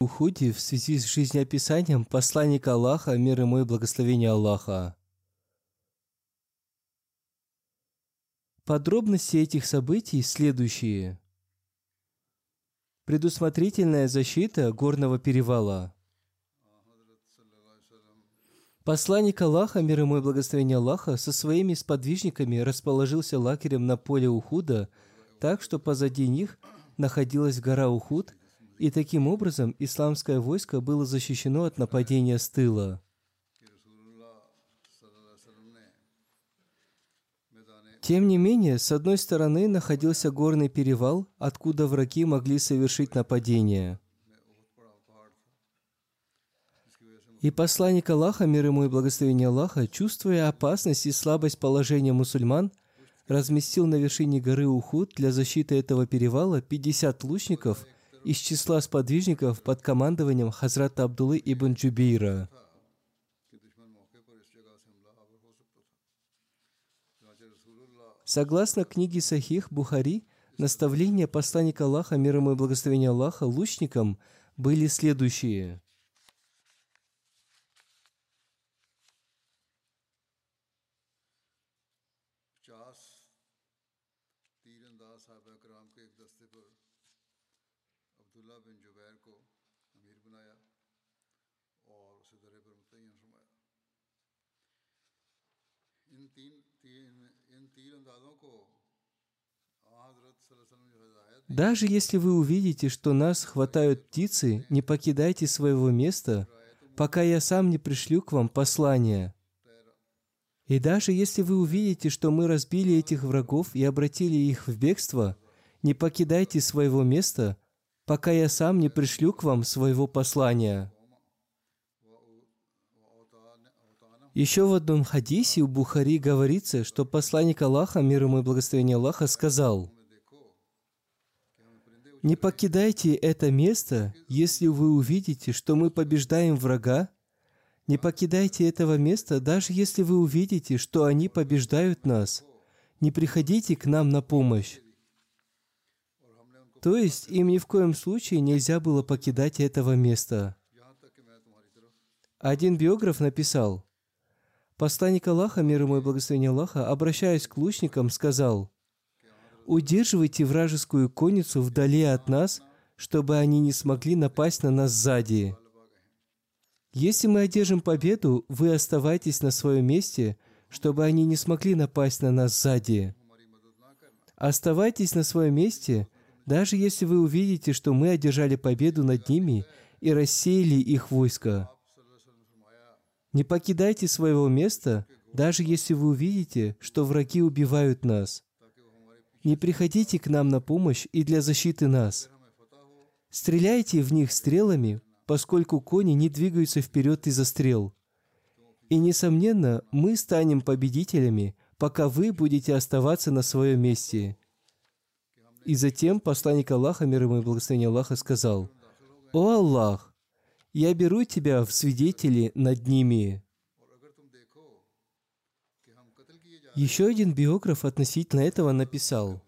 Уходе в связи с жизнеописанием посланника Аллаха, мир ему и благословение Аллаха. Подробности этих событий следующие. Предусмотрительная защита горного перевала. Посланник Аллаха, мир ему и благословение Аллаха, со своими сподвижниками расположился лагерем на поле Ухуда, так что позади них находилась гора Ухуд, и таким образом исламское войско было защищено от нападения с тыла. Тем не менее, с одной стороны находился горный перевал, откуда враги могли совершить нападение. И посланник Аллаха, мир ему и благословение Аллаха, чувствуя опасность и слабость положения мусульман, разместил на вершине горы Ухуд для защиты этого перевала 50 лучников из числа сподвижников под командованием Хазрата Абдулы ибн Джубейра. Согласно книге Сахих Бухари, наставления посланника Аллаха, мир ему и благословения Аллаха, лучникам были следующие. Даже если вы увидите, что нас хватают птицы, не покидайте своего места, пока я сам не пришлю к вам послание. И даже если вы увидите, что мы разбили этих врагов и обратили их в бегство, не покидайте своего места, пока я сам не пришлю к вам своего послания. Еще в одном хадисе у Бухари говорится, что посланник Аллаха, мир ему и благословение Аллаха, сказал, «Не покидайте это место, если вы увидите, что мы побеждаем врага. Не покидайте этого места, даже если вы увидите, что они побеждают нас. Не приходите к нам на помощь». То есть им ни в коем случае нельзя было покидать этого места. Один биограф написал – Посланник Аллаха, мир ему и благословение Аллаха, обращаясь к лучникам, сказал, «Удерживайте вражескую конницу вдали от нас, чтобы они не смогли напасть на нас сзади. Если мы одержим победу, вы оставайтесь на своем месте, чтобы они не смогли напасть на нас сзади. Оставайтесь на своем месте, даже если вы увидите, что мы одержали победу над ними и рассеяли их войско. Не покидайте своего места, даже если вы увидите, что враги убивают нас. Не приходите к нам на помощь и для защиты нас. Стреляйте в них стрелами, поскольку кони не двигаются вперед из-за стрел. И, несомненно, мы станем победителями, пока вы будете оставаться на своем месте. И затем посланник Аллаха, мир ему и благословение Аллаха, сказал, «О Аллах, я беру тебя в свидетели над ними. Еще один биограф относительно этого написал,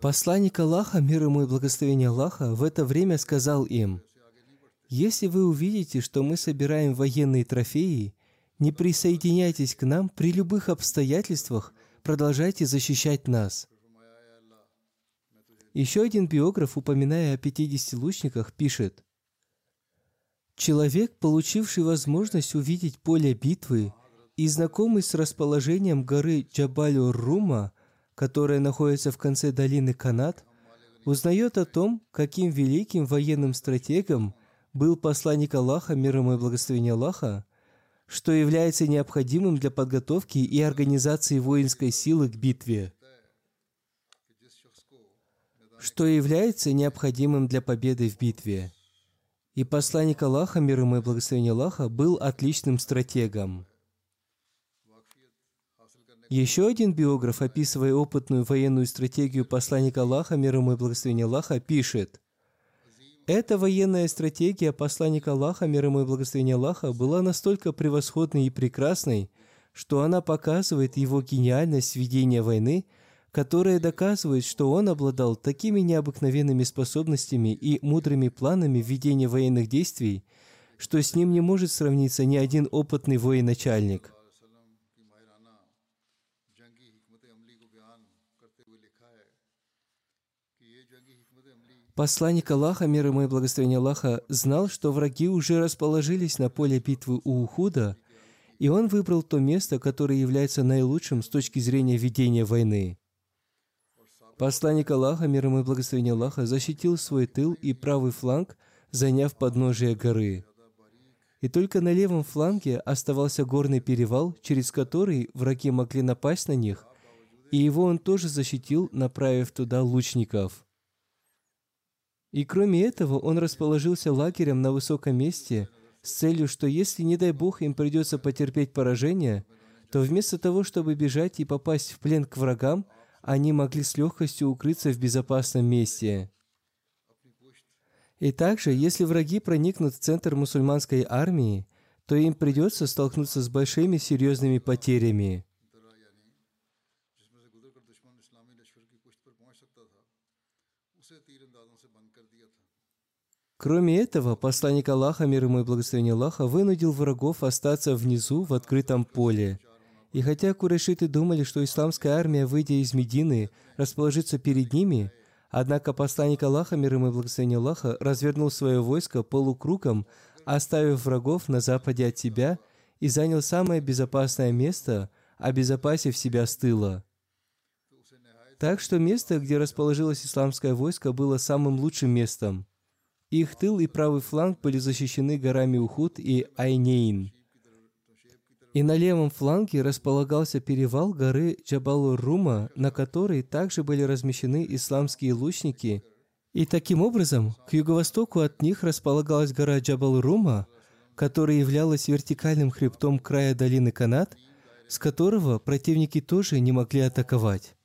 Посланник Аллаха, мир ему и благословение Аллаха, в это время сказал им, «Если вы увидите, что мы собираем военные трофеи, не присоединяйтесь к нам при любых обстоятельствах, продолжайте защищать нас». Еще один биограф, упоминая о 50 лучниках, пишет, Человек, получивший возможность увидеть поле битвы и знакомый с расположением горы Джабалю-Рума, которая находится в конце долины Канат, узнает о том, каким великим военным стратегом был посланник Аллаха, мир ему и благословение Аллаха, что является необходимым для подготовки и организации воинской силы к битве, что является необходимым для победы в битве. И посланник Аллаха, мир ему и благословение Аллаха, был отличным стратегом. Еще один биограф, описывая опытную военную стратегию посланника Аллаха, мир ему и благословение Аллаха, пишет, «Эта военная стратегия посланника Аллаха, мир ему и благословение Аллаха, была настолько превосходной и прекрасной, что она показывает его гениальность ведения войны – которое доказывает, что он обладал такими необыкновенными способностями и мудрыми планами ведения военных действий, что с ним не может сравниться ни один опытный военачальник. Посланник Аллаха, мир ему и благословение Аллаха, знал, что враги уже расположились на поле битвы у Ухуда, и он выбрал то место, которое является наилучшим с точки зрения ведения войны. Посланник Аллаха, мир ему и благословение Аллаха, защитил свой тыл и правый фланг, заняв подножие горы. И только на левом фланге оставался горный перевал, через который враги могли напасть на них, и его он тоже защитил, направив туда лучников. И кроме этого, он расположился лагерем на высоком месте с целью, что если, не дай Бог, им придется потерпеть поражение, то вместо того, чтобы бежать и попасть в плен к врагам, они могли с легкостью укрыться в безопасном месте. И также, если враги проникнут в центр мусульманской армии, то им придется столкнуться с большими серьезными потерями. Кроме этого, посланник Аллаха, мир ему и благословение Аллаха, вынудил врагов остаться внизу в открытом поле – и хотя курайшиты думали, что исламская армия, выйдя из Медины, расположится перед ними, однако посланник Аллаха, мир ему и благословение Аллаха, развернул свое войско полукругом, оставив врагов на западе от себя и занял самое безопасное место, обезопасив себя с тыла. Так что место, где расположилось исламское войско, было самым лучшим местом. Их тыл и правый фланг были защищены горами Ухуд и Айнейн – и на левом фланге располагался перевал горы Джабалур-Рума, на которой также были размещены исламские лучники. И таким образом, к юго-востоку от них располагалась гора Джабалур-Рума, которая являлась вертикальным хребтом края долины Канат, с которого противники тоже не могли атаковать.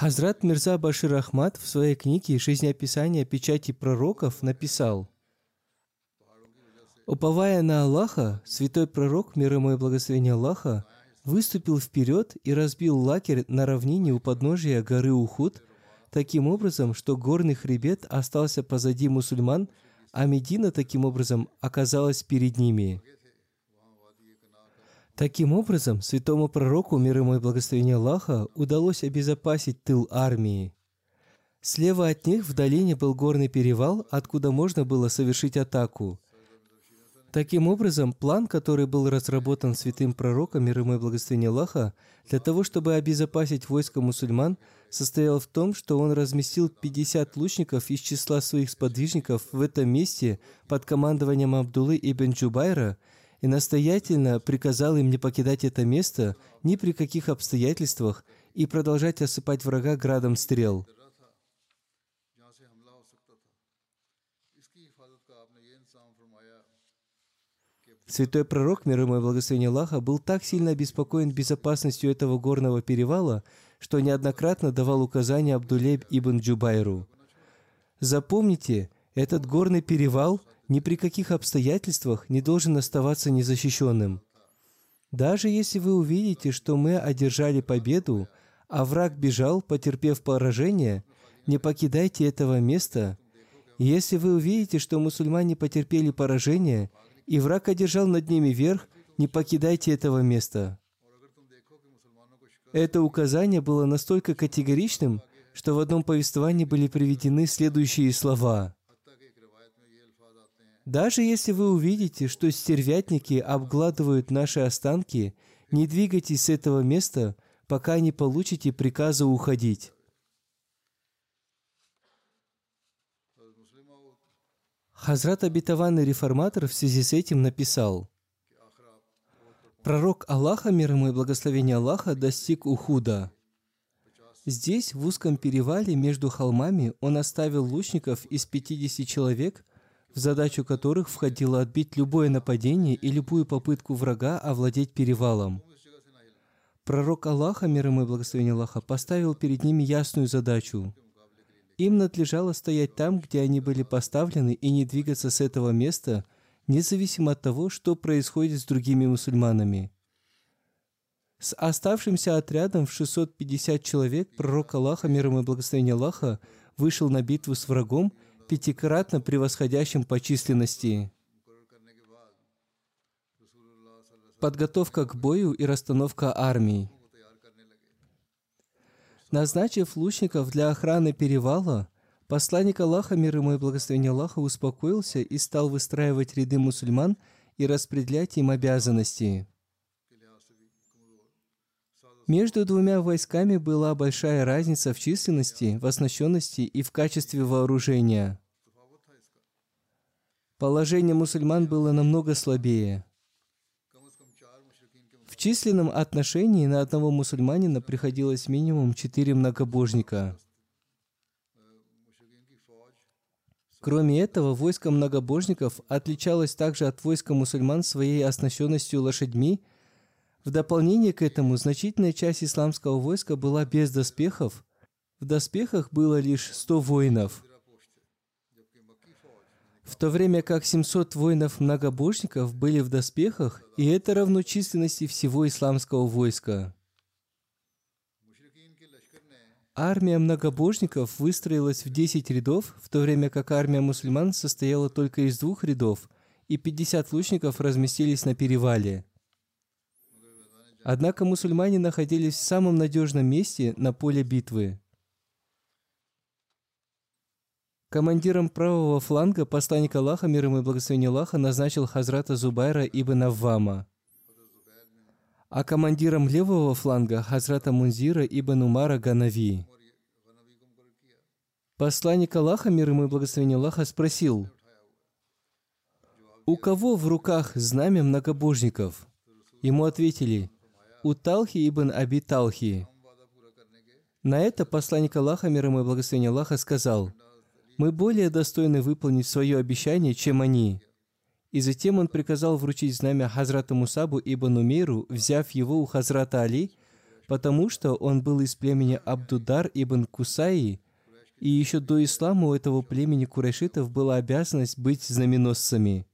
Хазрат Мирза Башир Ахмад в своей книге «Жизнеописание печати пророков» написал, Уповая на Аллаха, святой пророк, мир ему и благословение Аллаха, выступил вперед и разбил лагерь на равнине у подножия горы Ухуд, таким образом, что горный хребет остался позади мусульман, а Медина таким образом оказалась перед ними – Таким образом, святому пророку, мир ему и благословение Аллаха, удалось обезопасить тыл армии. Слева от них в долине был горный перевал, откуда можно было совершить атаку. Таким образом, план, который был разработан святым пророком, мир ему и благословение Аллаха, для того, чтобы обезопасить войско мусульман, состоял в том, что он разместил 50 лучников из числа своих сподвижников в этом месте под командованием Абдуллы ибн Джубайра – и настоятельно приказал им не покидать это место ни при каких обстоятельствах и продолжать осыпать врага градом стрел. Святой пророк, мир ему и благословение Аллаха, был так сильно обеспокоен безопасностью этого горного перевала, что неоднократно давал указания Абдулеб ибн Джубайру. Запомните, этот горный перевал ни при каких обстоятельствах не должен оставаться незащищенным. Даже если вы увидите, что мы одержали победу, а враг бежал, потерпев поражение, не покидайте этого места. Если вы увидите, что мусульмане потерпели поражение, и враг одержал над ними верх, не покидайте этого места. Это указание было настолько категоричным, что в одном повествовании были приведены следующие слова. Даже если вы увидите, что стервятники обгладывают наши останки, не двигайтесь с этого места, пока не получите приказа уходить. Хазрат обетованный реформатор в связи с этим написал, Пророк Аллаха, мир ему и благословение Аллаха, достиг Ухуда. Здесь, в узком перевале между холмами, он оставил лучников из 50 человек, в задачу которых входило отбить любое нападение и любую попытку врага овладеть перевалом. Пророк Аллаха, мир ему и благословение Аллаха, поставил перед ними ясную задачу. Им надлежало стоять там, где они были поставлены, и не двигаться с этого места – независимо от того, что происходит с другими мусульманами. С оставшимся отрядом в 650 человек пророк Аллаха, мир ему и благословение Аллаха, вышел на битву с врагом, пятикратно превосходящим по численности. Подготовка к бою и расстановка армий. Назначив лучников для охраны перевала, Посланник Аллаха, мир ему и благословение Аллаха, успокоился и стал выстраивать ряды мусульман и распределять им обязанности. Между двумя войсками была большая разница в численности, в оснащенности и в качестве вооружения. Положение мусульман было намного слабее. В численном отношении на одного мусульманина приходилось минимум четыре многобожника – Кроме этого, войско многобожников отличалось также от войска мусульман своей оснащенностью лошадьми. В дополнение к этому, значительная часть исламского войска была без доспехов. В доспехах было лишь 100 воинов. В то время как 700 воинов-многобожников были в доспехах, и это равно численности всего исламского войска. Армия многобожников выстроилась в 10 рядов, в то время как армия мусульман состояла только из двух рядов, и 50 лучников разместились на перевале. Однако мусульмане находились в самом надежном месте на поле битвы. Командиром правого фланга посланник Аллаха, мир ему и благословение Аллаха, назначил Хазрата Зубайра ибн Аввама а командиром левого фланга Хазрата Мунзира ибн Умара Ганави. Посланник Аллаха, мир ему и благословение Аллаха, спросил, «У кого в руках знамя многобожников?» Ему ответили, «У Талхи ибн Аби Талхи». На это посланник Аллаха, мир ему и благословение Аллаха, сказал, «Мы более достойны выполнить свое обещание, чем они». И затем он приказал вручить знамя Хазрату Мусабу ибн Умейру, взяв его у Хазрата Али, потому что он был из племени Абдудар ибн Кусаи, и еще до ислама у этого племени курайшитов была обязанность быть знаменосцами.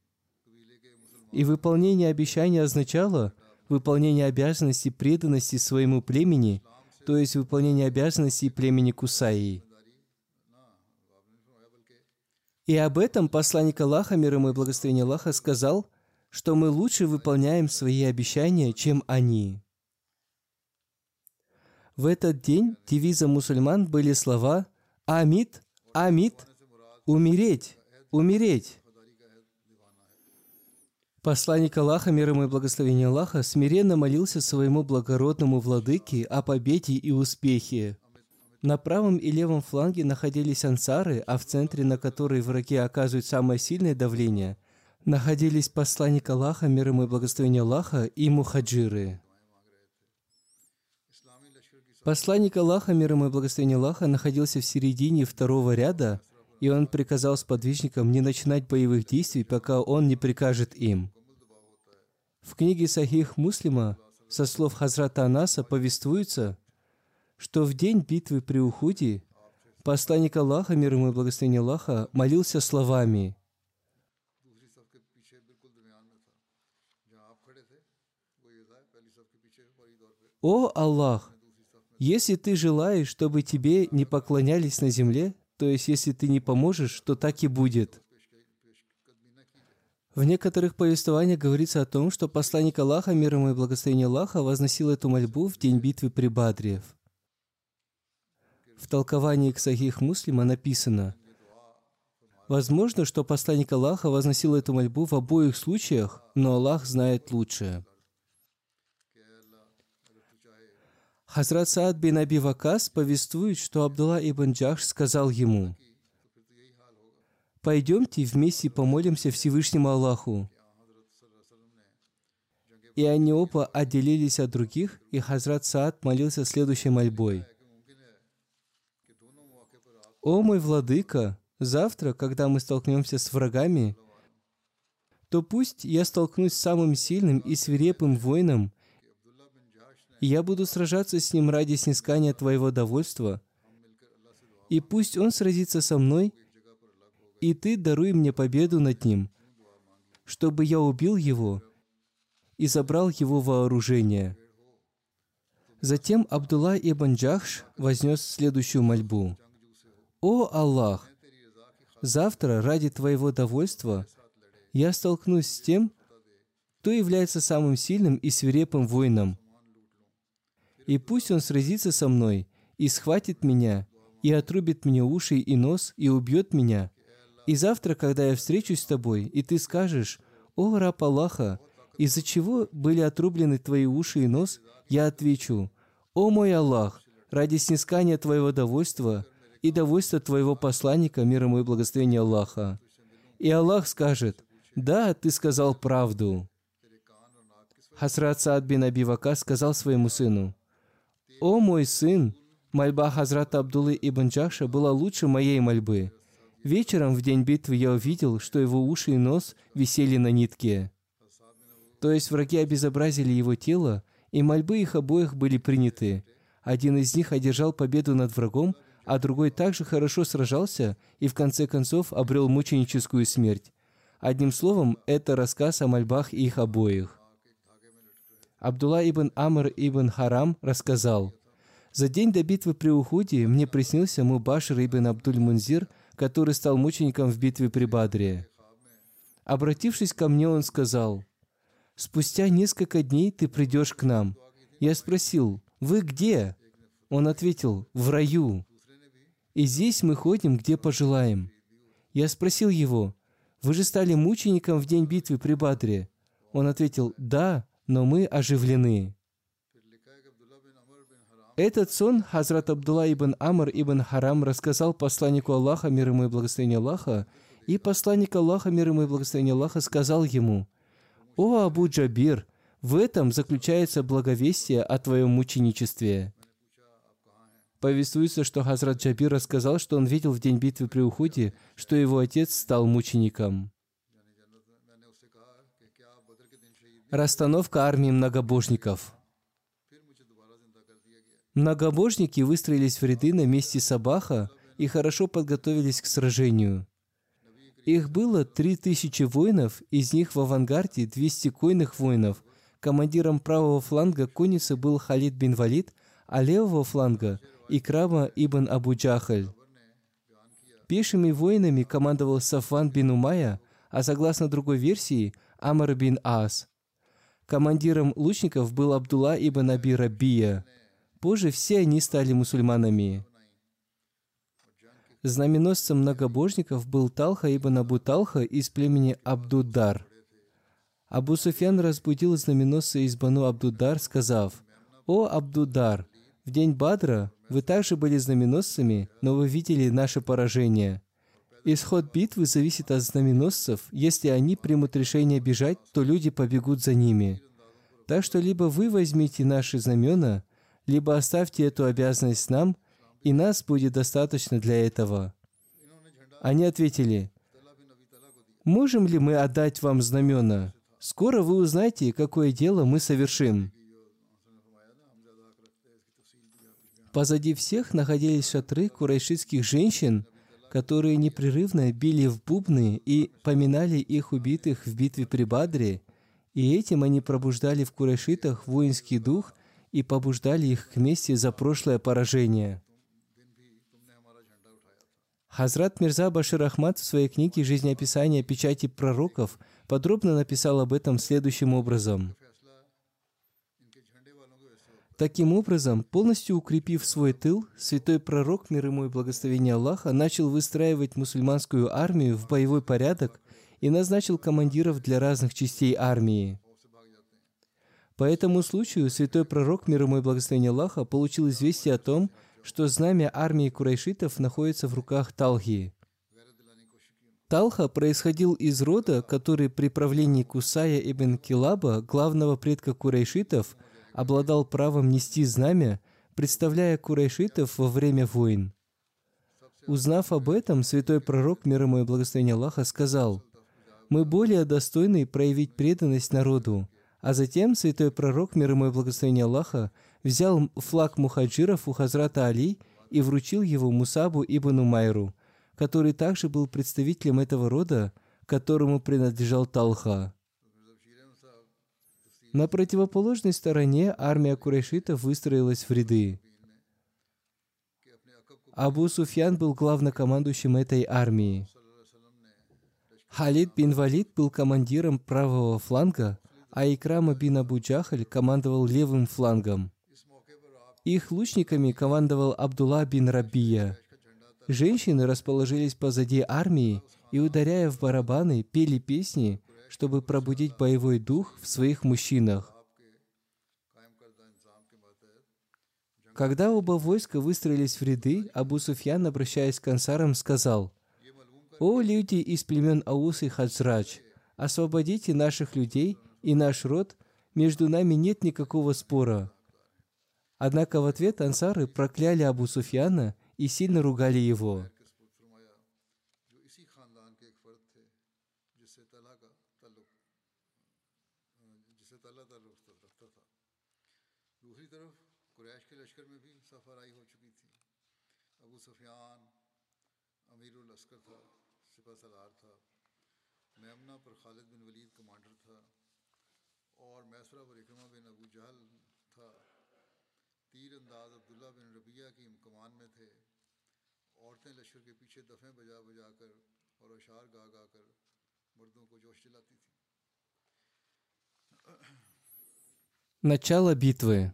И выполнение обещания означало выполнение обязанностей преданности своему племени, то есть выполнение обязанностей племени Кусаи. И об этом посланник Аллаха, мир ему и благословение Аллаха, сказал, что мы лучше выполняем свои обещания, чем они. В этот день девизом мусульман были слова «Амид, Амид, умереть, умереть». Посланник Аллаха, мир ему и благословение Аллаха, смиренно молился своему благородному владыке о победе и успехе. На правом и левом фланге находились ансары, а в центре, на который враги оказывают самое сильное давление, находились посланник Аллаха, мир ему и благословение Аллаха, и мухаджиры. Посланник Аллаха, мир ему и благословение Аллаха, находился в середине второго ряда, и он приказал сподвижникам не начинать боевых действий, пока он не прикажет им. В книге Сахих Муслима со слов Хазрата Анаса повествуется, что в день битвы при Ухуде посланник Аллаха, мир ему и благословение Аллаха, молился словами «О Аллах, если ты желаешь, чтобы тебе не поклонялись на земле, то есть если ты не поможешь, то так и будет. В некоторых повествованиях говорится о том, что посланник Аллаха, мир ему и благословение Аллаха, возносил эту мольбу в день битвы при Бадре. В толковании к Сахих Муслима написано, Возможно, что посланник Аллаха возносил эту мольбу в обоих случаях, но Аллах знает лучшее. Хазрат Саад бин Аби Вакас повествует, что Абдулла ибн Джахш сказал ему, «Пойдемте вместе помолимся Всевышнему Аллаху». И они оба отделились от других, и Хазрат Саад молился следующей мольбой. «О мой владыка, завтра, когда мы столкнемся с врагами, то пусть я столкнусь с самым сильным и свирепым воином, и я буду сражаться с ним ради снискания Твоего довольства, и пусть он сразится со мной, и Ты даруй мне победу над ним, чтобы я убил его и забрал его вооружение». Затем Абдулла ибн Джахш вознес следующую мольбу. «О Аллах! Завтра ради Твоего довольства я столкнусь с тем, кто является самым сильным и свирепым воином. И пусть он сразится со мной и схватит меня, и отрубит мне уши и нос, и убьет меня. И завтра, когда я встречусь с тобой, и ты скажешь, «О, раб Аллаха, из-за чего были отрублены твои уши и нос?» Я отвечу, «О мой Аллах, ради снискания твоего довольства и довольства твоего посланника, мир ему и благословения Аллаха». И Аллах скажет, «Да, ты сказал правду». Хасрат Саад бин Аби Вака сказал своему сыну, «О мой сын, мольба Хазрата Абдуллы ибн Джаша была лучше моей мольбы. Вечером в день битвы я увидел, что его уши и нос висели на нитке. То есть враги обезобразили его тело, и мольбы их обоих были приняты. Один из них одержал победу над врагом, а другой также хорошо сражался и в конце концов обрел мученическую смерть. Одним словом, это рассказ о мольбах их обоих. Абдулла ибн Амр ибн Харам рассказал, «За день до битвы при Уходе мне приснился Мубашир ибн Абдуль Мунзир, который стал мучеником в битве при Бадре. Обратившись ко мне, он сказал, «Спустя несколько дней ты придешь к нам». Я спросил, «Вы где?» Он ответил, «В раю». И здесь мы ходим, где пожелаем. Я спросил его, «Вы же стали мучеником в день битвы при Бадре?» Он ответил, «Да, но мы оживлены». Этот сон Хазрат Абдулла ибн Амр ибн Харам рассказал посланнику Аллаха, мир ему и благословение Аллаха, и посланник Аллаха, мир ему и благословение Аллаха, сказал ему, «О Абу Джабир, в этом заключается благовестие о твоем мученичестве». Повествуется, что Хазрат Джабир рассказал, что он видел в день битвы при Уходе, что его отец стал мучеником. Расстановка армии многобожников. Многобожники выстроились в ряды на месте Сабаха и хорошо подготовились к сражению. Их было три тысячи воинов, из них в авангарде 200 койных воинов. Командиром правого фланга конницы был Халид бин Валид, а левого фланга – Икрама ибн Абу Джахаль. Пешими воинами командовал Сафан бин Умая, а согласно другой версии – Амр бин Ас. Командиром лучников был Абдулла ибн Аби Рабия. Позже все они стали мусульманами. Знаменосцем многобожников был Талха ибн Абу Талха из племени Абдудар. Абу Суфьян разбудил знаменосца из Бану Абдудар, сказав, «О Абдудар, в день Бадра вы также были знаменосцами, но вы видели наше поражение. Исход битвы зависит от знаменосцев. Если они примут решение бежать, то люди побегут за ними. Так что либо вы возьмите наши знамена, либо оставьте эту обязанность нам, и нас будет достаточно для этого. Они ответили, «Можем ли мы отдать вам знамена? Скоро вы узнаете, какое дело мы совершим». Позади всех находились шатры курайшитских женщин, которые непрерывно били в бубны и поминали их убитых в битве при Бадре, и этим они пробуждали в курайшитах воинский дух и побуждали их к мести за прошлое поражение. Хазрат Мирза Башир Ахмад в своей книге «Жизнеописание печати пророков» подробно написал об этом следующим образом. Таким образом, полностью укрепив свой тыл, святой пророк, мир ему и благословение Аллаха, начал выстраивать мусульманскую армию в боевой порядок и назначил командиров для разных частей армии. По этому случаю святой пророк, мир ему и благословение Аллаха, получил известие о том, что знамя армии курайшитов находится в руках Талхи. Талха происходил из рода, который при правлении Кусая ибн Килаба, главного предка курайшитов, обладал правом нести знамя, представляя курайшитов во время войн. Узнав об этом, святой пророк, мир ему и благословение Аллаха, сказал, «Мы более достойны проявить преданность народу». А затем святой пророк, мир ему и благословение Аллаха, взял флаг мухаджиров у Хазрата Али и вручил его Мусабу ибн Умайру, который также был представителем этого рода, которому принадлежал Талха. На противоположной стороне армия курайшитов выстроилась в ряды. Абу Суфьян был главнокомандующим этой армии. Халид бин Валид был командиром правого фланга, а Икрама бин Абу Джахаль командовал левым флангом. Их лучниками командовал Абдулла бин Рабия. Женщины расположились позади армии и, ударяя в барабаны, пели песни, чтобы пробудить боевой дух в своих мужчинах. Когда оба войска выстроились в ряды, Абу Суфьян, обращаясь к ансарам, сказал, «О люди из племен Аус и Хаджрач, освободите наших людей и наш род, между нами нет никакого спора». Однако в ответ ансары прокляли Абу Суфьяна и сильно ругали его. Начало битвы.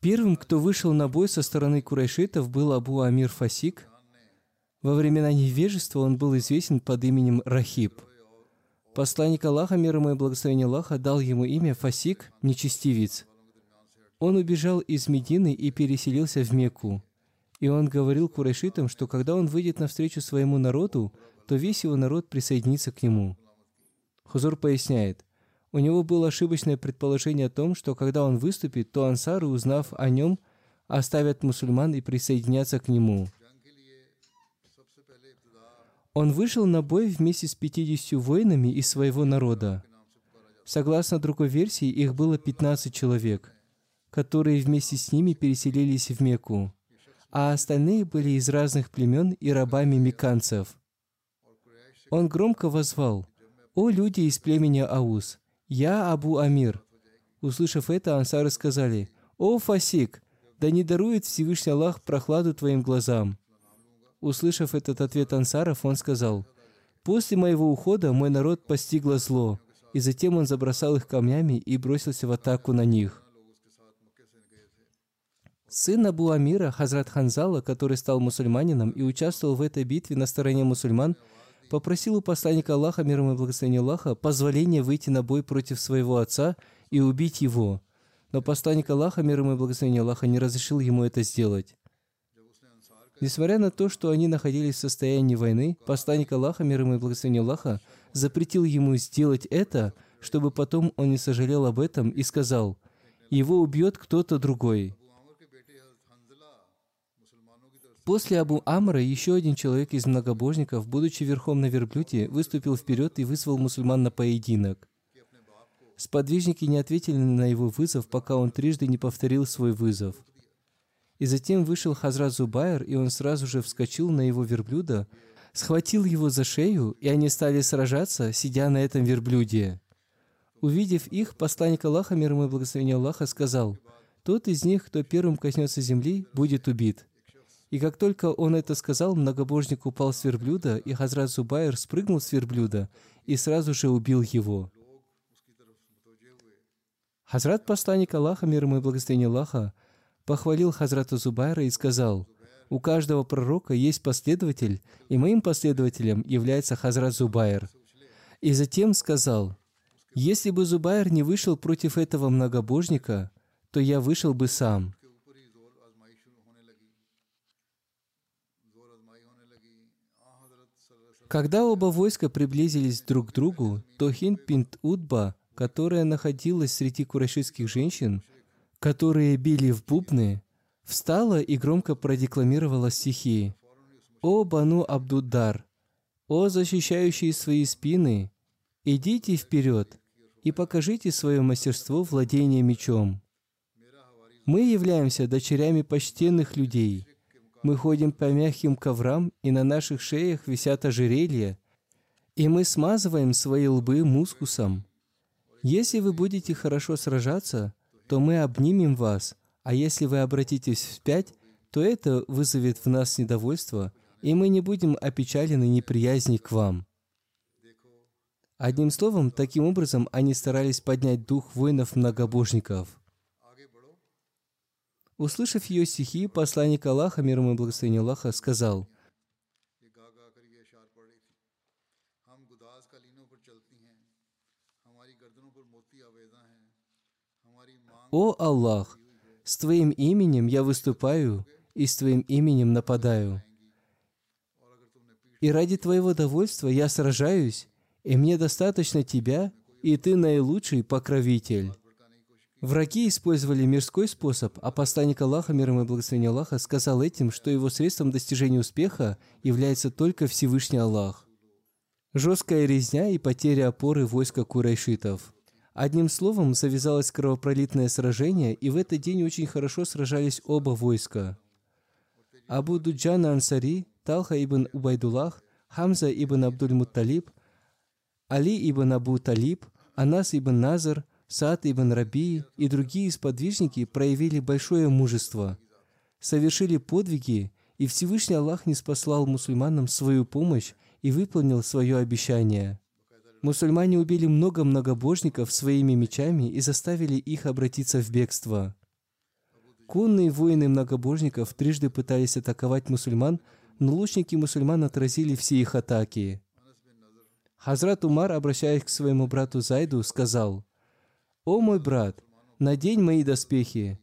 Первым, кто вышел на бой со стороны курайшитов, был Абу Амир Фасик. Во времена невежества он был известен под именем Рахиб. Посланник Аллаха, мир ему и благословение Аллаха, дал ему имя Фасик, нечестивец. Он убежал из Медины и переселился в Мекку. И он говорил курайшитам, что когда он выйдет навстречу своему народу, то весь его народ присоединится к нему. Хузур поясняет, у него было ошибочное предположение о том, что когда он выступит, то ансары, узнав о нем, оставят мусульман и присоединятся к нему. Он вышел на бой вместе с 50 воинами из своего народа. Согласно другой версии, их было 15 человек, которые вместе с ними переселились в Мекку а остальные были из разных племен и рабами меканцев. Он громко возвал, «О люди из племени Ауз! Я Абу Амир!» Услышав это, ансары сказали, «О Фасик! Да не дарует Всевышний Аллах прохладу твоим глазам!» Услышав этот ответ ансаров, он сказал, «После моего ухода мой народ постигло зло», и затем он забросал их камнями и бросился в атаку на них. Сын Абу Амира, Хазрат Ханзала, который стал мусульманином и участвовал в этой битве на стороне мусульман, попросил у посланника Аллаха, мир ему и благословения Аллаха, позволения выйти на бой против своего отца и убить его. Но посланник Аллаха, мир ему и благословения Аллаха, не разрешил ему это сделать. Несмотря на то, что они находились в состоянии войны, посланник Аллаха, мир ему и благословения Аллаха, запретил ему сделать это, чтобы потом он не сожалел об этом и сказал, «Его убьет кто-то другой». После Абу Амра еще один человек из многобожников, будучи верхом на верблюде, выступил вперед и вызвал мусульман на поединок. Сподвижники не ответили на его вызов, пока он трижды не повторил свой вызов. И затем вышел Хазрат Зубайр, и он сразу же вскочил на его верблюда, схватил его за шею, и они стали сражаться, сидя на этом верблюде. Увидев их, посланник Аллаха, мир ему и благословение Аллаха, сказал, «Тот из них, кто первым коснется земли, будет убит». И как только он это сказал, многобожник упал с верблюда, и Хазрат Зубайр спрыгнул с верблюда и сразу же убил его. Хазрат посланник Аллаха, мир ему и благословение Аллаха, похвалил Хазрата Зубайра и сказал, «У каждого пророка есть последователь, и моим последователем является Хазрат Зубайр». И затем сказал, «Если бы Зубайр не вышел против этого многобожника, то я вышел бы сам». Когда оба войска приблизились друг к другу, то Хин Пинт Удба, которая находилась среди курайшитских женщин, которые били в бубны, встала и громко продекламировала стихи. «О Бану Абдуддар! О защищающие свои спины! Идите вперед и покажите свое мастерство владения мечом. Мы являемся дочерями почтенных людей. Мы ходим по мягким коврам, и на наших шеях висят ожерелья, и мы смазываем свои лбы мускусом. Если вы будете хорошо сражаться, то мы обнимем вас, а если вы обратитесь вспять, то это вызовет в нас недовольство, и мы не будем опечалены неприязни к вам». Одним словом, таким образом они старались поднять дух воинов-многобожников. Услышав ее стихи, посланник Аллаха, мир ему и благословение Аллаха, сказал – «О Аллах, с Твоим именем я выступаю и с Твоим именем нападаю. И ради Твоего довольства я сражаюсь, и мне достаточно Тебя, и Ты наилучший покровитель». Враги использовали мирской способ, а посланник Аллаха, мир ему и благословение Аллаха, сказал этим, что его средством достижения успеха является только Всевышний Аллах. Жесткая резня и потеря опоры войска курайшитов. Одним словом, завязалось кровопролитное сражение, и в этот день очень хорошо сражались оба войска. Абу Дуджан Ансари, Талха ибн Убайдуллах, Хамза ибн Абдуль-Мутталиб, Али ибн Абу Талиб, Анас ибн Назар, Саад ибн Раби и другие сподвижники проявили большое мужество, совершили подвиги, и Всевышний Аллах не спаслал мусульманам свою помощь и выполнил свое обещание. Мусульмане убили много многобожников своими мечами и заставили их обратиться в бегство. Конные воины многобожников трижды пытались атаковать мусульман, но лучники мусульман отразили все их атаки. Хазрат Умар, обращаясь к своему брату Зайду, сказал, «О мой брат, надень мои доспехи».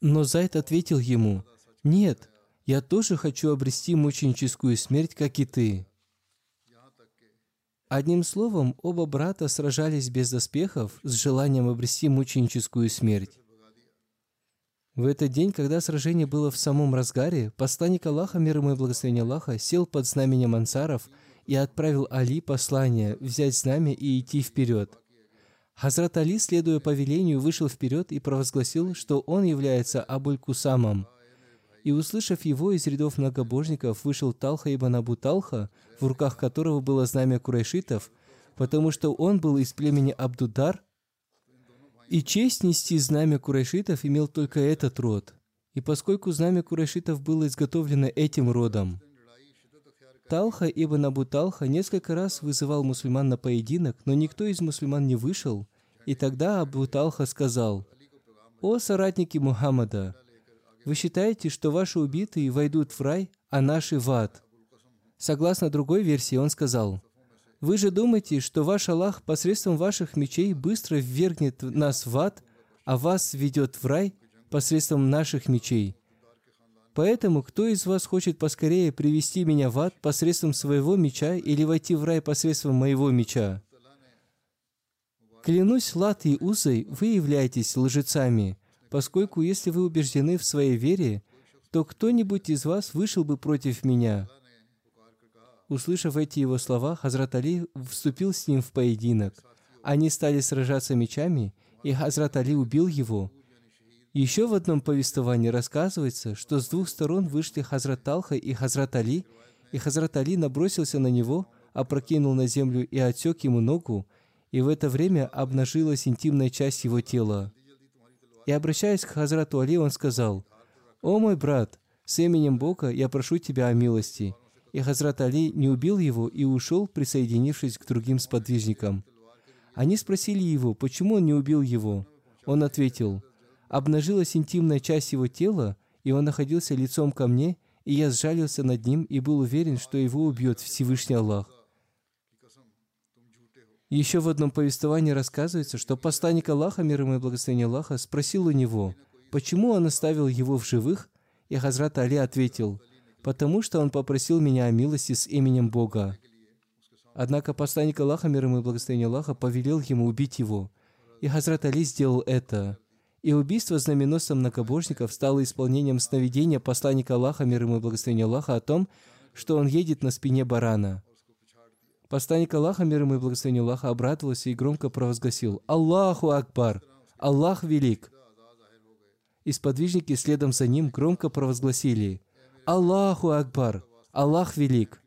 Но Зайд ответил ему, «Нет, я тоже хочу обрести мученическую смерть, как и ты». Одним словом, оба брата сражались без доспехов с желанием обрести мученическую смерть. В этот день, когда сражение было в самом разгаре, посланник Аллаха, мир ему и благословение Аллаха, сел под знаменем ансаров и отправил Али послание взять знамя и идти вперед. Хазрат Али, следуя повелению, вышел вперед и провозгласил, что он является Абуль-Кусамом. И, услышав его, из рядов многобожников вышел Талха ибн Абу Талха, в руках которого было знамя курайшитов, потому что он был из племени Абдудар, и честь нести знамя курайшитов имел только этот род. И поскольку знамя курайшитов было изготовлено этим родом, Талха ибн Абу Талха несколько раз вызывал мусульман на поединок, но никто из мусульман не вышел, и тогда Абу Талха сказал, «О соратники Мухаммада, вы считаете, что ваши убитые войдут в рай, а наши в ад?» Согласно другой версии, он сказал, «Вы же думаете, что ваш Аллах посредством ваших мечей быстро ввергнет нас в ад, а вас ведет в рай посредством наших мечей? Поэтому, кто из вас хочет поскорее привести меня в ад посредством своего меча или войти в рай посредством моего меча? Клянусь Лат и Узой, вы являетесь лжецами, поскольку если вы убеждены в своей вере, то кто-нибудь из вас вышел бы против меня. Услышав эти его слова, Хазрат Али вступил с ним в поединок. Они стали сражаться мечами, и Хазрат Али убил его. Еще в одном повествовании рассказывается, что с двух сторон вышли Хазрат Талха и Хазрат Али, и Хазрат Али набросился на него, опрокинул на землю и отсек ему ногу, и в это время обнажилась интимная часть его тела. И обращаясь к Хазрату Али, он сказал, «О мой брат, с именем Бога я прошу тебя о милости». И Хазрат Али не убил его и ушел, присоединившись к другим сподвижникам. Они спросили его, почему он не убил его. Он ответил, «Обнажилась интимная часть его тела, и он находился лицом ко мне, и я сжалился над ним и был уверен, что его убьет Всевышний Аллах». Еще в одном повествовании рассказывается, что посланник Аллаха, мир ему и благословение Аллаха, спросил у него, почему он оставил его в живых, и Хазрат Али ответил, потому что он попросил меня о милости с именем Бога. Однако посланник Аллаха, мир ему и благословение Аллаха, повелел ему убить его. И Хазрат Али сделал это. И убийство знаменосцем многобожников стало исполнением сновидения посланника Аллаха, мир ему и благословение Аллаха, о том, что он едет на спине барана. Посланник Аллаха, мир ему и благословение Аллаха, обрадовался и громко провозгласил «Аллаху Акбар! Аллах велик!» И сподвижники следом за ним громко провозгласили «Аллаху Акбар! Аллах велик!»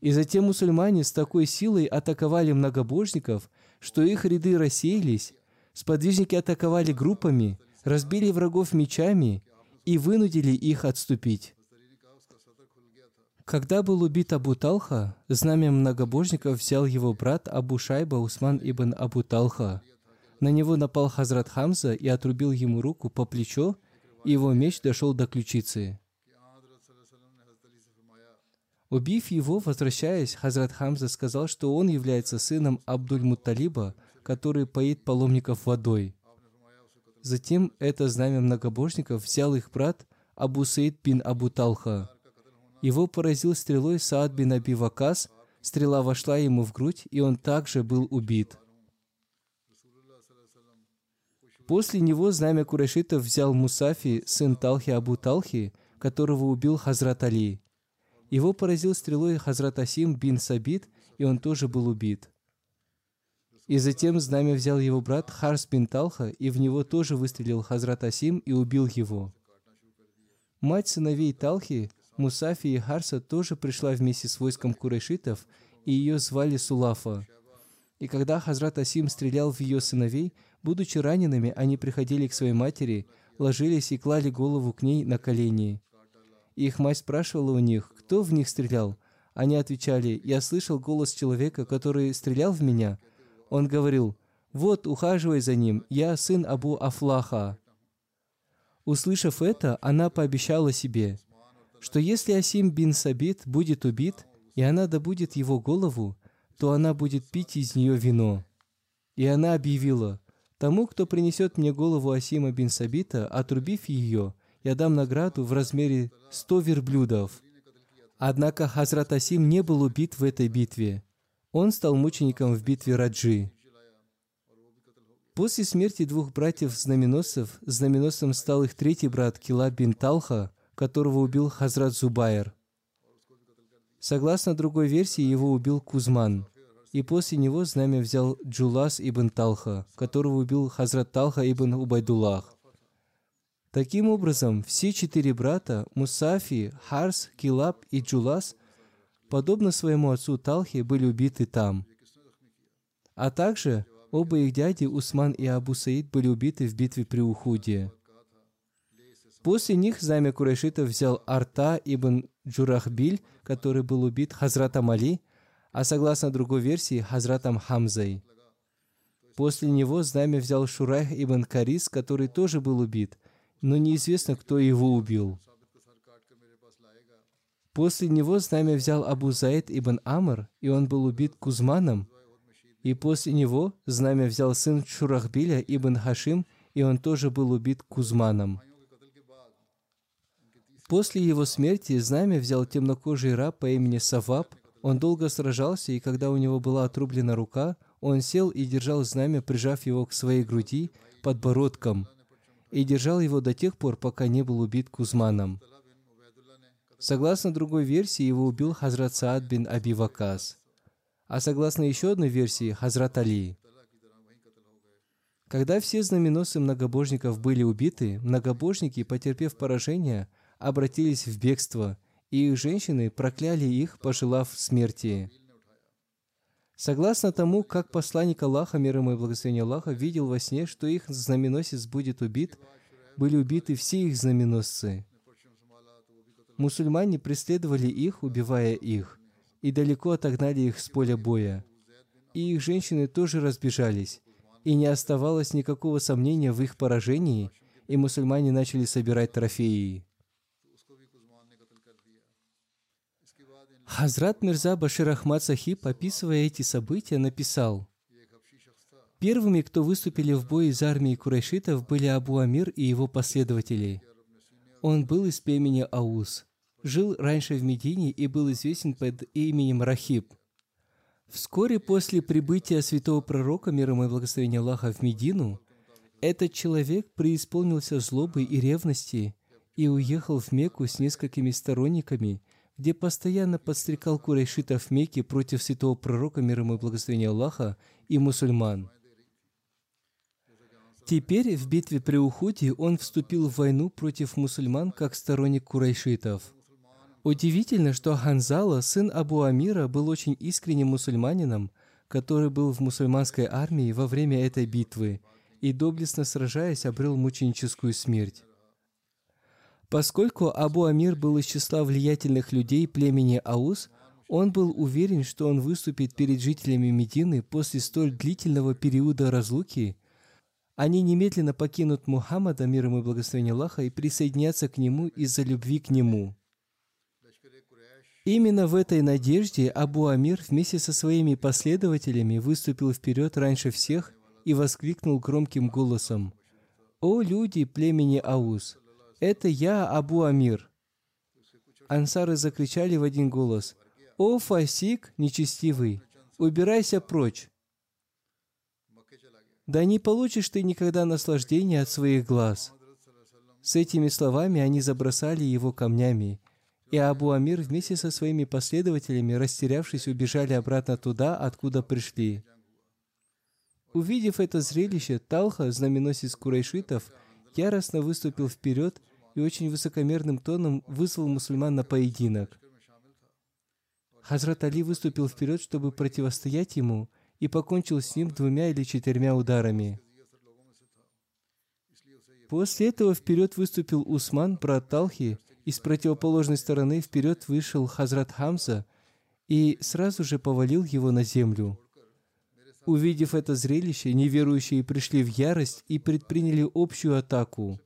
И затем мусульмане с такой силой атаковали многобожников, что их ряды рассеялись, сподвижники атаковали группами, разбили врагов мечами и вынудили их отступить. Когда был убит Абу Талха, знамя многобожников взял его брат Абу Шайба Усман ибн Абу Талха. На него напал Хазрат Хамза и отрубил ему руку по плечо, и его меч дошел до ключицы. Убив его, возвращаясь, Хазрат Хамза сказал, что он является сыном Абдуль-Мутталиба, который поит паломников водой. Затем это знамя многобожников взял их брат Абу Саид бин Абу Талха. Его поразил стрелой Саад бин Аби Вакас, стрела вошла ему в грудь, и он также был убит. После него знамя Курайшитов взял Мусафи, сын Талхи Абу Талхи, которого убил Хазрат Али. Его поразил стрелой Хазрат Асим бин Сабит, и он тоже был убит. И затем знамя взял его брат Харс бин Талха, и в него тоже выстрелил Хазрат Асим и убил его. Мать сыновей Талхи, Мусафи и Харса тоже пришла вместе с войском курайшитов, и ее звали Сулафа. И когда Хазрат Асим стрелял в ее сыновей, будучи ранеными, они приходили к своей матери, ложились и клали голову к ней на колени. И их мать спрашивала у них, кто в них стрелял. Они отвечали, я слышал голос человека, который стрелял в меня. Он говорил, вот, ухаживай за ним, я сын Абу Афлаха. Услышав это, она пообещала себе, что если Асим бин Сабит будет убит, и она добудет его голову, то она будет пить из нее вино. И она объявила, тому, кто принесет мне голову Асима бин Сабита, отрубив ее, я дам награду в размере сто верблюдов. Однако Хазрат Асим не был убит в этой битве. Он стал мучеником в битве Раджи. После смерти двух братьев-знаменосцев, знаменосцем стал их третий брат Кила бин Талха, которого убил Хазрат Зубайр. Согласно другой версии, его убил Кузман. И после него знамя взял Джулас ибн Талха, которого убил Хазрат Талха ибн Убайдуллах. Таким образом, все четыре брата, Мусафи, Харс, Килаб и Джулас, подобно своему отцу Талхе, были убиты там. А также оба их дяди, Усман и Абу Саид, были убиты в битве при Ухуде. После них знамя Курайшитов взял Арта ибн Джурахбиль, который был убит Хазратом Али, а согласно другой версии, Хазратом Хамзой. После него знамя взял Шурайх ибн Карис, который тоже был убит, но неизвестно, кто его убил. После него знамя взял Абу Заид ибн Амр, и он был убит Кузманом. И после него знамя взял сын Шурахбиля ибн Хашим, и он тоже был убит Кузманом. После его смерти знамя взял темнокожий раб по имени Саваб. Он долго сражался, и когда у него была отрублена рука, он сел и держал знамя, прижав его к своей груди подбородком, и держал его до тех пор, пока не был убит Кузманом. Согласно другой версии, его убил Хазрат Саад бин Аби Вакас. А согласно еще одной версии, Хазрат Али. Когда все знаменосцы многобожников были убиты, многобожники, потерпев поражение, обратились в бегство, и их женщины прокляли их, пожелав смерти. Согласно тому, как посланник Аллаха, мир ему и благословение Аллаха, видел во сне, что их знаменосец будет убит, были убиты все их знаменосцы. Мусульмане преследовали их, убивая их, и далеко отогнали их с поля боя. И их женщины тоже разбежались, и не оставалось никакого сомнения в их поражении, и мусульмане начали собирать трофеи. Хазрат Мирза Башир Ахмад Сахиб, описывая эти события, написал, Первыми, кто выступили в бой из армии курайшитов, были Абу Амир и его последователи. Он был из племени Ауз, жил раньше в Медине и был известен под именем Рахиб. Вскоре после прибытия святого пророка, мир ему и благословения Аллаха, в Медину, этот человек преисполнился злобы и ревности и уехал в Мекку с несколькими сторонниками, где постоянно подстрекал курайшитов в Мекке против святого пророка, мир ему и благословения Аллаха, и мусульман. Теперь в битве при Ухуде он вступил в войну против мусульман как сторонник курайшитов – Удивительно, что Ханзала, сын Абу Амира, был очень искренним мусульманином, который был в мусульманской армии во время этой битвы и, доблестно сражаясь, обрел мученическую смерть. Поскольку Абу Амир был из числа влиятельных людей племени Аус, он был уверен, что он выступит перед жителями Медины после столь длительного периода разлуки. Они немедленно покинут Мухаммада, мир ему и благословение Аллаха, и присоединятся к нему из-за любви к нему – Именно в этой надежде Абу Амир вместе со своими последователями выступил вперед раньше всех и воскликнул громким голосом «О люди племени Ауз! Это я, Абу Амир!» Ансары закричали в один голос «О фасик, нечестивый! Убирайся прочь!» «Да не получишь ты никогда наслаждения от своих глаз!» С этими словами они забросали его камнями – и Абу Амир вместе со своими последователями, растерявшись, убежали обратно туда, откуда пришли. Увидев это зрелище, Талха, знаменосец курайшитов, яростно выступил вперед и очень высокомерным тоном вызвал мусульман на поединок. Хазрат Али выступил вперед, чтобы противостоять ему, и покончил с ним двумя или четырьмя ударами. После этого вперед выступил Усман, брат Талхи, и с противоположной стороны вперед вышел Хазрат Хамза и сразу же повалил его на землю. Увидев это зрелище, неверующие пришли в ярость и предприняли общую атаку.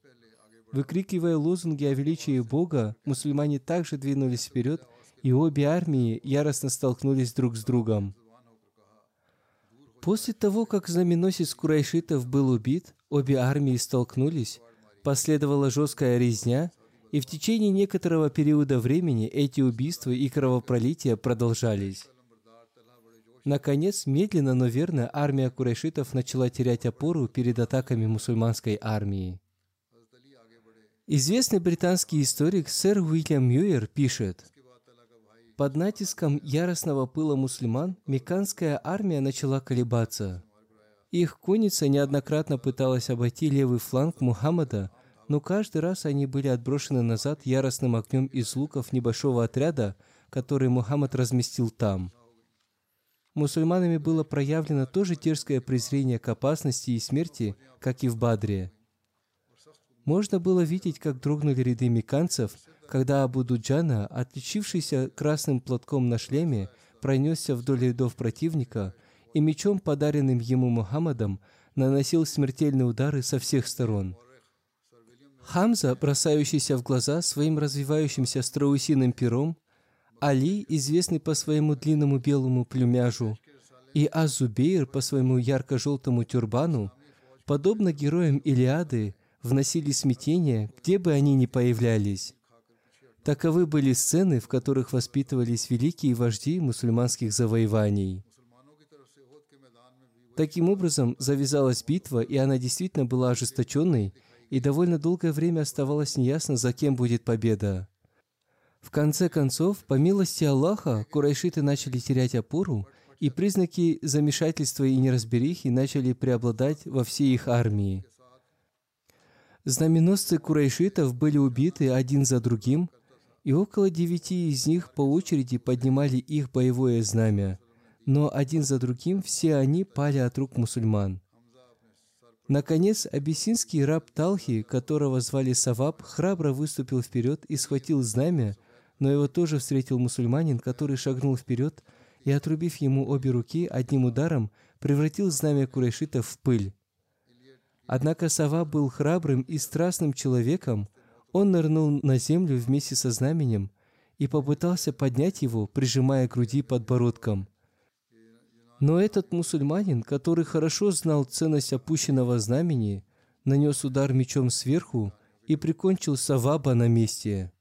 Выкрикивая лозунги о величии Бога, мусульмане также двинулись вперед, и обе армии яростно столкнулись друг с другом. После того, как знаменосец Курайшитов был убит, обе армии столкнулись, последовала жесткая резня – и в течение некоторого периода времени эти убийства и кровопролития продолжались. Наконец, медленно, но верно, армия курайшитов начала терять опору перед атаками мусульманской армии. Известный британский историк сэр Уильям Мьюер пишет, «Под натиском яростного пыла мусульман мекканская армия начала колебаться. Их конница неоднократно пыталась обойти левый фланг Мухаммада – но каждый раз они были отброшены назад яростным огнем из луков небольшого отряда, который Мухаммад разместил там. Мусульманами было проявлено то же дерзкое презрение к опасности и смерти, как и в Бадре. Можно было видеть, как дрогнули ряды меканцев, когда Абу Дуджана, отличившийся красным платком на шлеме, пронесся вдоль рядов противника и мечом, подаренным ему Мухаммадом, наносил смертельные удары со всех сторон – Хамза, бросающийся в глаза своим развивающимся страусиным пером, Али, известный по своему длинному белому плюмяжу, и Азубейр по своему ярко-желтому тюрбану, подобно героям Илиады, вносили смятение, где бы они ни появлялись. Таковы были сцены, в которых воспитывались великие вожди мусульманских завоеваний. Таким образом, завязалась битва, и она действительно была ожесточенной, и довольно долгое время оставалось неясно, за кем будет победа. В конце концов, по милости Аллаха, курайшиты начали терять опору, и признаки замешательства и неразберихи начали преобладать во всей их армии. Знаменосцы курайшитов были убиты один за другим, и около девяти из них по очереди поднимали их боевое знамя, но один за другим все они пали от рук мусульман. Наконец, абиссинский раб Талхи, которого звали Саваб, храбро выступил вперед и схватил знамя, но его тоже встретил мусульманин, который шагнул вперед и, отрубив ему обе руки, одним ударом превратил знамя курайшитов в пыль. Однако Сава был храбрым и страстным человеком, он нырнул на землю вместе со знаменем и попытался поднять его, прижимая к груди подбородком. Но этот мусульманин, который хорошо знал ценность опущенного знамени, нанес удар мечом сверху и прикончил Саваба на месте.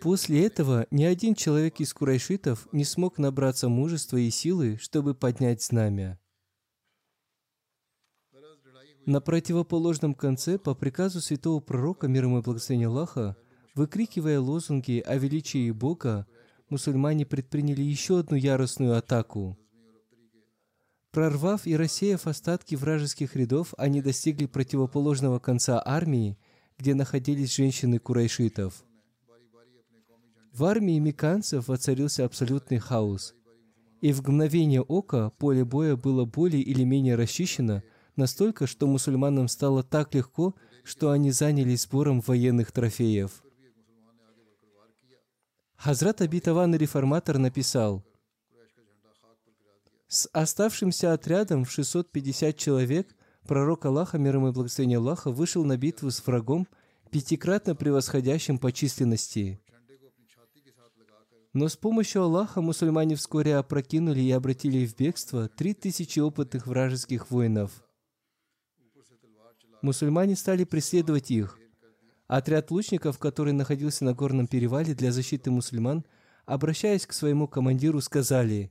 После этого ни один человек из курайшитов не смог набраться мужества и силы, чтобы поднять знамя. На противоположном конце, по приказу святого пророка, мир ему и благословения Аллаха, выкрикивая лозунги о величии Бога, мусульмане предприняли еще одну яростную атаку. Прорвав и рассеяв остатки вражеских рядов, они достигли противоположного конца армии, где находились женщины курайшитов. В армии меканцев воцарился абсолютный хаос, и в мгновение ока поле боя было более или менее расчищено настолько, что мусульманам стало так легко, что они занялись сбором военных трофеев. Хазрат Абитаван реформатор написал, «С оставшимся отрядом в 650 человек пророк Аллаха, ему и благословение Аллаха, вышел на битву с врагом, пятикратно превосходящим по численности. Но с помощью Аллаха мусульмане вскоре опрокинули и обратили в бегство три тысячи опытных вражеских воинов. Мусульмане стали преследовать их, Отряд лучников, который находился на горном перевале для защиты мусульман, обращаясь к своему командиру, сказали,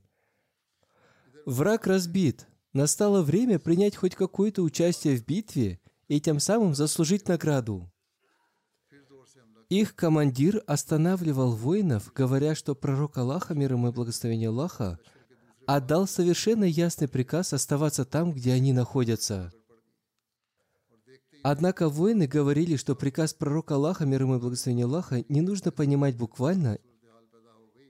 «Враг разбит. Настало время принять хоть какое-то участие в битве и тем самым заслужить награду». Их командир останавливал воинов, говоря, что пророк Аллаха, мир ему и благословение Аллаха, отдал совершенно ясный приказ оставаться там, где они находятся – Однако воины говорили, что приказ пророка Аллаха, мир ему и благословение Аллаха, не нужно понимать буквально,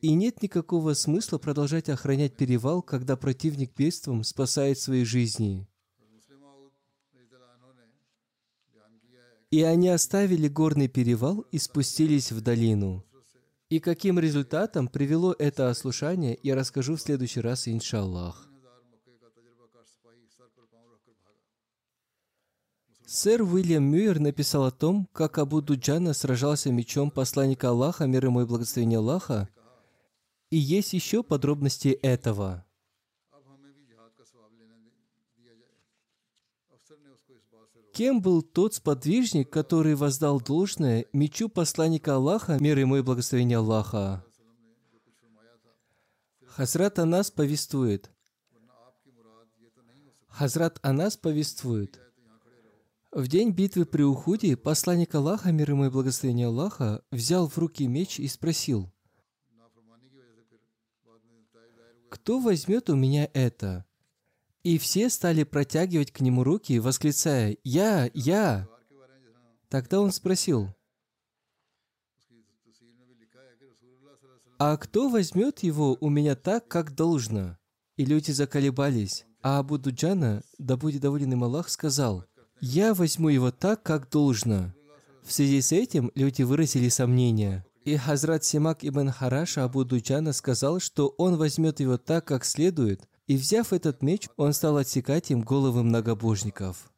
и нет никакого смысла продолжать охранять перевал, когда противник бедством спасает свои жизни. И они оставили горный перевал и спустились в долину. И каким результатом привело это ослушание, я расскажу в следующий раз, иншаллах. Сэр Уильям Мюир написал о том, как Абу Дуджана сражался мечом посланника Аллаха, мир ему и благословение Аллаха, и есть еще подробности этого. Кем был тот сподвижник, который воздал должное мечу посланника Аллаха, мир ему и благословение Аллаха? Хазрат Анас повествует. Хазрат Анас повествует – в день битвы при Ухуде посланник Аллаха, мир ему и благословение Аллаха, взял в руки меч и спросил, «Кто возьмет у меня это?» И все стали протягивать к нему руки, восклицая «Я! Я!» Тогда он спросил, «А кто возьмет его у меня так, как должно?» И люди заколебались. А Абу Дуджана, да будет доволен им Аллах, сказал – я возьму его так, как должно. В связи с этим люди выразили сомнения. И Хазрат Симак ибн Хараша Абу Дуджана сказал, что он возьмет его так, как следует, и взяв этот меч, он стал отсекать им головы многобожников.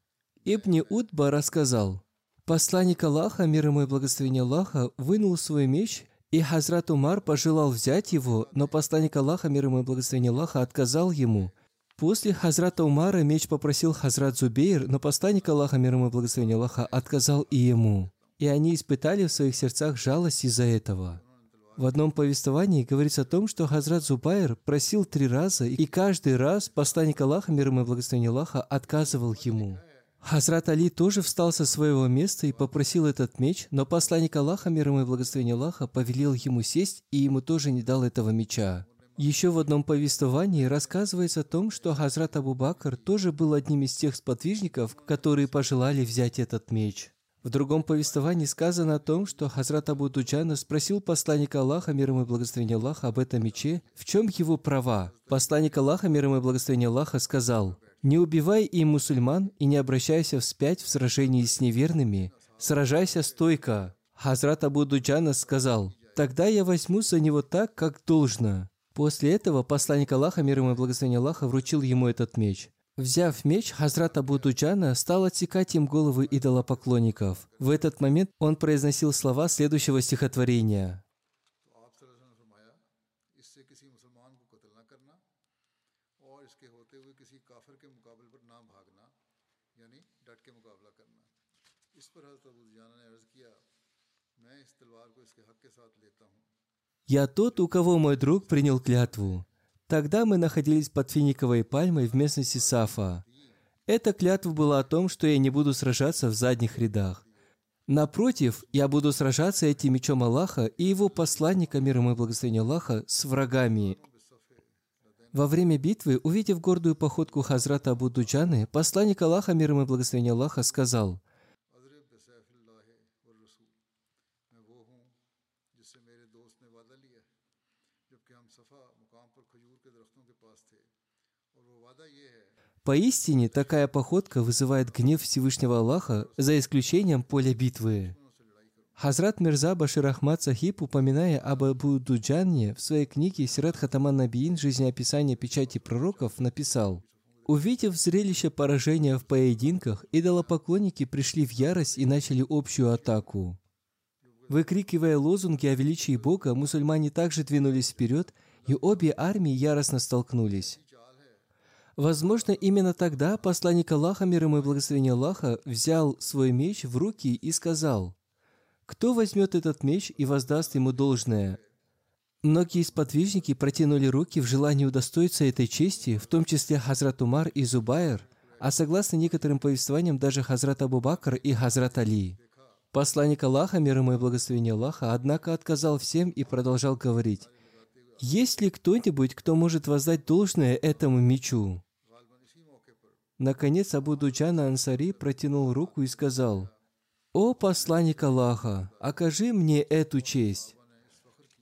Ибн Утба рассказал, посланник Аллаха, мир ему и благословение Аллаха, вынул свой меч, и Хазрат Умар пожелал взять его, но посланник Аллаха, мир ему и благословение Аллаха, отказал ему, После Хазрата Умара меч попросил Хазрат Зубейр, но посланник Аллаха, мир ему и благословение Аллаха, отказал и ему. И они испытали в своих сердцах жалость из-за этого. В одном повествовании говорится о том, что Хазрат Зубайр просил три раза, и каждый раз посланник Аллаха, мир ему и благословение Аллаха, отказывал ему. Хазрат Али тоже встал со своего места и попросил этот меч, но посланник Аллаха, мир ему и благословение Аллаха, повелел ему сесть, и ему тоже не дал этого меча. Еще в одном повествовании рассказывается о том, что Хазрат Абу Бакр тоже был одним из тех сподвижников, которые пожелали взять этот меч. В другом повествовании сказано о том, что Хазрат Абу Дуджана спросил посланника Аллаха, мир ему и благословение Аллаха, об этом мече, в чем его права. Посланник Аллаха, мир ему и благословение Аллаха, сказал, «Не убивай им мусульман и не обращайся вспять в сражении с неверными, сражайся стойко». Хазрат Абу Дуджана сказал, «Тогда я возьму за него так, как должно». После этого посланник Аллаха, мир ему и благословение Аллаха, вручил ему этот меч. Взяв меч, Хазрат Абу Дуджана стал отсекать им головы идолопоклонников. В этот момент он произносил слова следующего стихотворения. اس «Я тот, у кого мой друг принял клятву». Тогда мы находились под финиковой пальмой в местности Сафа. Эта клятва была о том, что я не буду сражаться в задних рядах. Напротив, я буду сражаться этим мечом Аллаха и его посланника миром и благословения Аллаха с врагами. Во время битвы, увидев гордую походку Хазрата Абу Дуджаны, посланник Аллаха миром и благословения Аллаха сказал, Поистине, такая походка вызывает гнев Всевышнего Аллаха, за исключением поля битвы. Хазрат Мирза Башир Ахмад Сахиб, упоминая об Абу Дуджане, в своей книге «Сират Хатаман Набиин. Жизнеописание печати пророков» написал, Увидев зрелище поражения в поединках, идолопоклонники пришли в ярость и начали общую атаку. Выкрикивая лозунги о величии Бога, мусульмане также двинулись вперед, и обе армии яростно столкнулись. Возможно, именно тогда посланник Аллаха, мир ему и благословение Аллаха, взял свой меч в руки и сказал, «Кто возьмет этот меч и воздаст ему должное?» Многие сподвижники протянули руки в желании удостоиться этой чести, в том числе Хазрат Умар и Зубайр, а согласно некоторым повествованиям даже Хазрат Абу Бакр и Хазрат Али. Посланник Аллаха, мир ему и благословение Аллаха, однако отказал всем и продолжал говорить, «Есть ли кто-нибудь, кто может воздать должное этому мечу?» Наконец Абу Дуджана Ансари протянул руку и сказал, «О посланник Аллаха, окажи мне эту честь».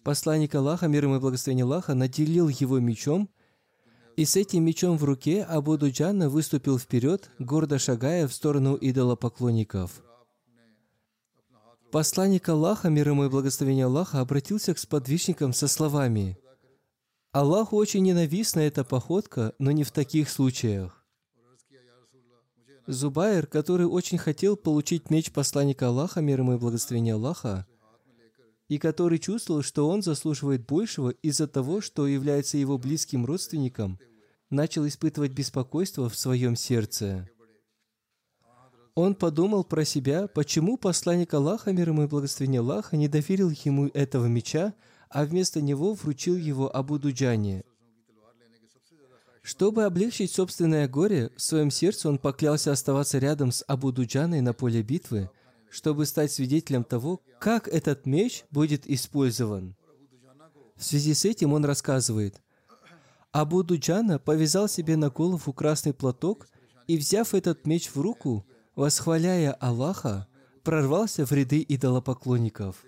Посланник Аллаха, мир ему и благословение Аллаха, наделил его мечом, и с этим мечом в руке Абу Дуджана выступил вперед, гордо шагая в сторону идолопоклонников. Посланник Аллаха, мир ему и благословение Аллаха, обратился к сподвижникам со словами «Аллаху очень ненавистна эта походка, но не в таких случаях». Зубайр, который очень хотел получить меч посланника Аллаха, мир ему и благословение Аллаха, и который чувствовал, что он заслуживает большего из-за того, что является его близким родственником, начал испытывать беспокойство в своем сердце. Он подумал про себя, почему посланник Аллаха, мир ему и благословение Аллаха, не доверил ему этого меча, а вместо него вручил его Абу Дуджане. Чтобы облегчить собственное горе, в своем сердце он поклялся оставаться рядом с Абу Дуджаной на поле битвы, чтобы стать свидетелем того, как этот меч будет использован. В связи с этим он рассказывает, Абу Дуджана повязал себе на голову красный платок и, взяв этот меч в руку, восхваляя Аллаха, прорвался в ряды идолопоклонников.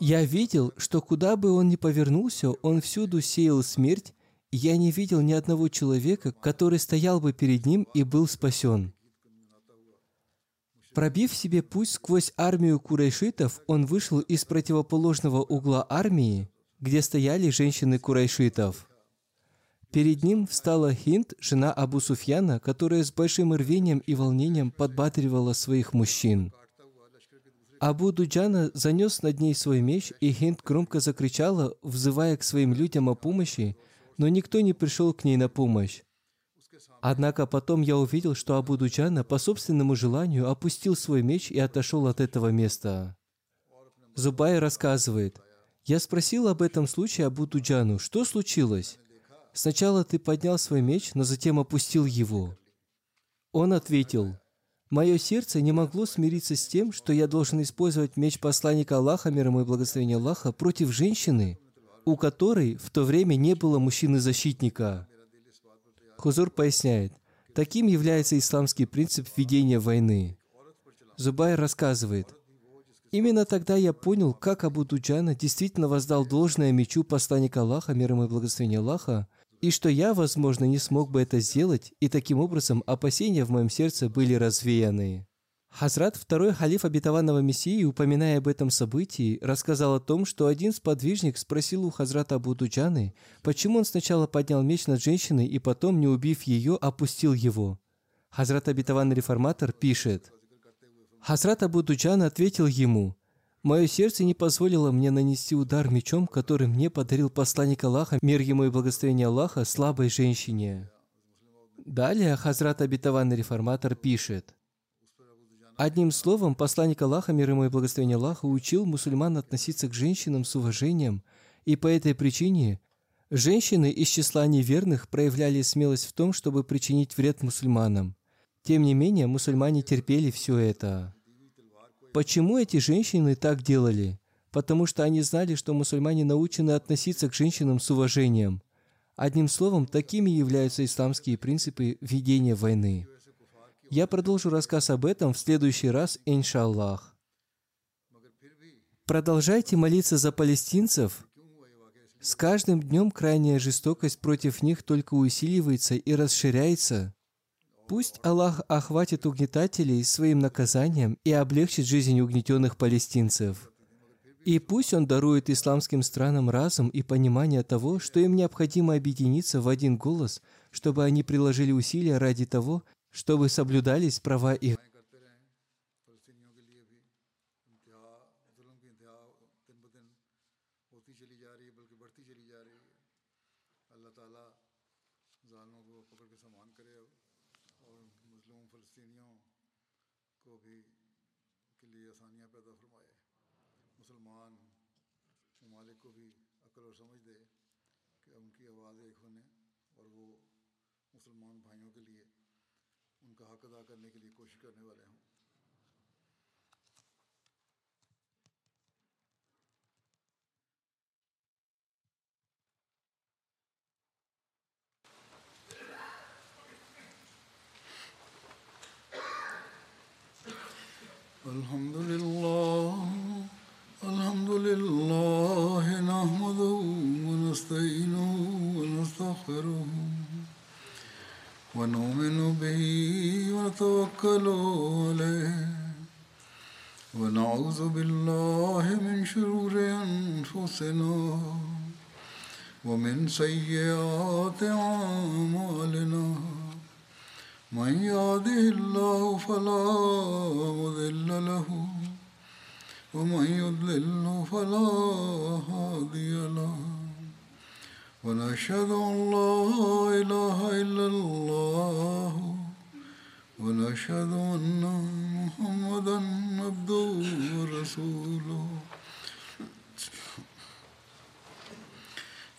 Я видел, что куда бы он ни повернулся, он всюду сеял смерть, я не видел ни одного человека, который стоял бы перед ним и был спасен. Пробив себе путь сквозь армию курайшитов, он вышел из противоположного угла армии, где стояли женщины курайшитов. Перед ним встала Хинд, жена Абу Суфьяна, которая с большим рвением и волнением подбадривала своих мужчин. Абу Дуджана занес над ней свой меч, и Хинд громко закричала, взывая к своим людям о помощи, но никто не пришел к ней на помощь. Однако потом я увидел, что Абу Дуджана по собственному желанию опустил свой меч и отошел от этого места. Зубай рассказывает, «Я спросил об этом случае Абу Дуджану, что случилось? Сначала ты поднял свой меч, но затем опустил его». Он ответил, «Мое сердце не могло смириться с тем, что я должен использовать меч посланника Аллаха, мир ему и благословение Аллаха, против женщины, у которой в то время не было мужчины-защитника. Хузур поясняет, таким является исламский принцип ведения войны. Зубай рассказывает, Именно тогда я понял, как Абу Дуджана действительно воздал должное мечу посланника Аллаха, мир ему и благословение Аллаха, и что я, возможно, не смог бы это сделать, и таким образом опасения в моем сердце были развеяны. Хазрат, второй халиф обетованного Мессии, упоминая об этом событии, рассказал о том, что один сподвижник спросил у Хазрата Абу Дуджаны, почему он сначала поднял меч над женщиной и потом, не убив ее, опустил его. Хазрат обетованный реформатор пишет, Хазрат Абу Дуджан ответил ему, «Мое сердце не позволило мне нанести удар мечом, который мне подарил посланник Аллаха, мир ему и благословение Аллаха, слабой женщине». Далее Хазрат обетованный реформатор пишет, Одним словом, посланник Аллаха, мир ему и благословение Аллаха, учил мусульман относиться к женщинам с уважением, и по этой причине женщины из числа неверных проявляли смелость в том, чтобы причинить вред мусульманам. Тем не менее, мусульмане терпели все это. Почему эти женщины так делали? Потому что они знали, что мусульмане научены относиться к женщинам с уважением. Одним словом, такими являются исламские принципы ведения войны. Я продолжу рассказ об этом в следующий раз, иншаллах. Продолжайте молиться за палестинцев. С каждым днем крайняя жестокость против них только усиливается и расширяется. Пусть Аллах охватит угнетателей своим наказанием и облегчит жизнь угнетенных палестинцев. И пусть Он дарует исламским странам разум и понимание того, что им необходимо объединиться в один голос, чтобы они приложили усилия ради того, чтобы соблюдались права их. उनका हक अदा करने के लिए कोशिश करने वाले हैं। ونتوكل عليه. ونعوذ بالله من شرور أنفسنا ومن سيئات أعمالنا. من يهده الله فلا مضل له ومن يضلل فلا هادي له. ونشهد أن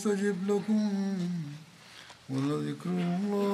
يستجب لكم ولذكر الله أكبر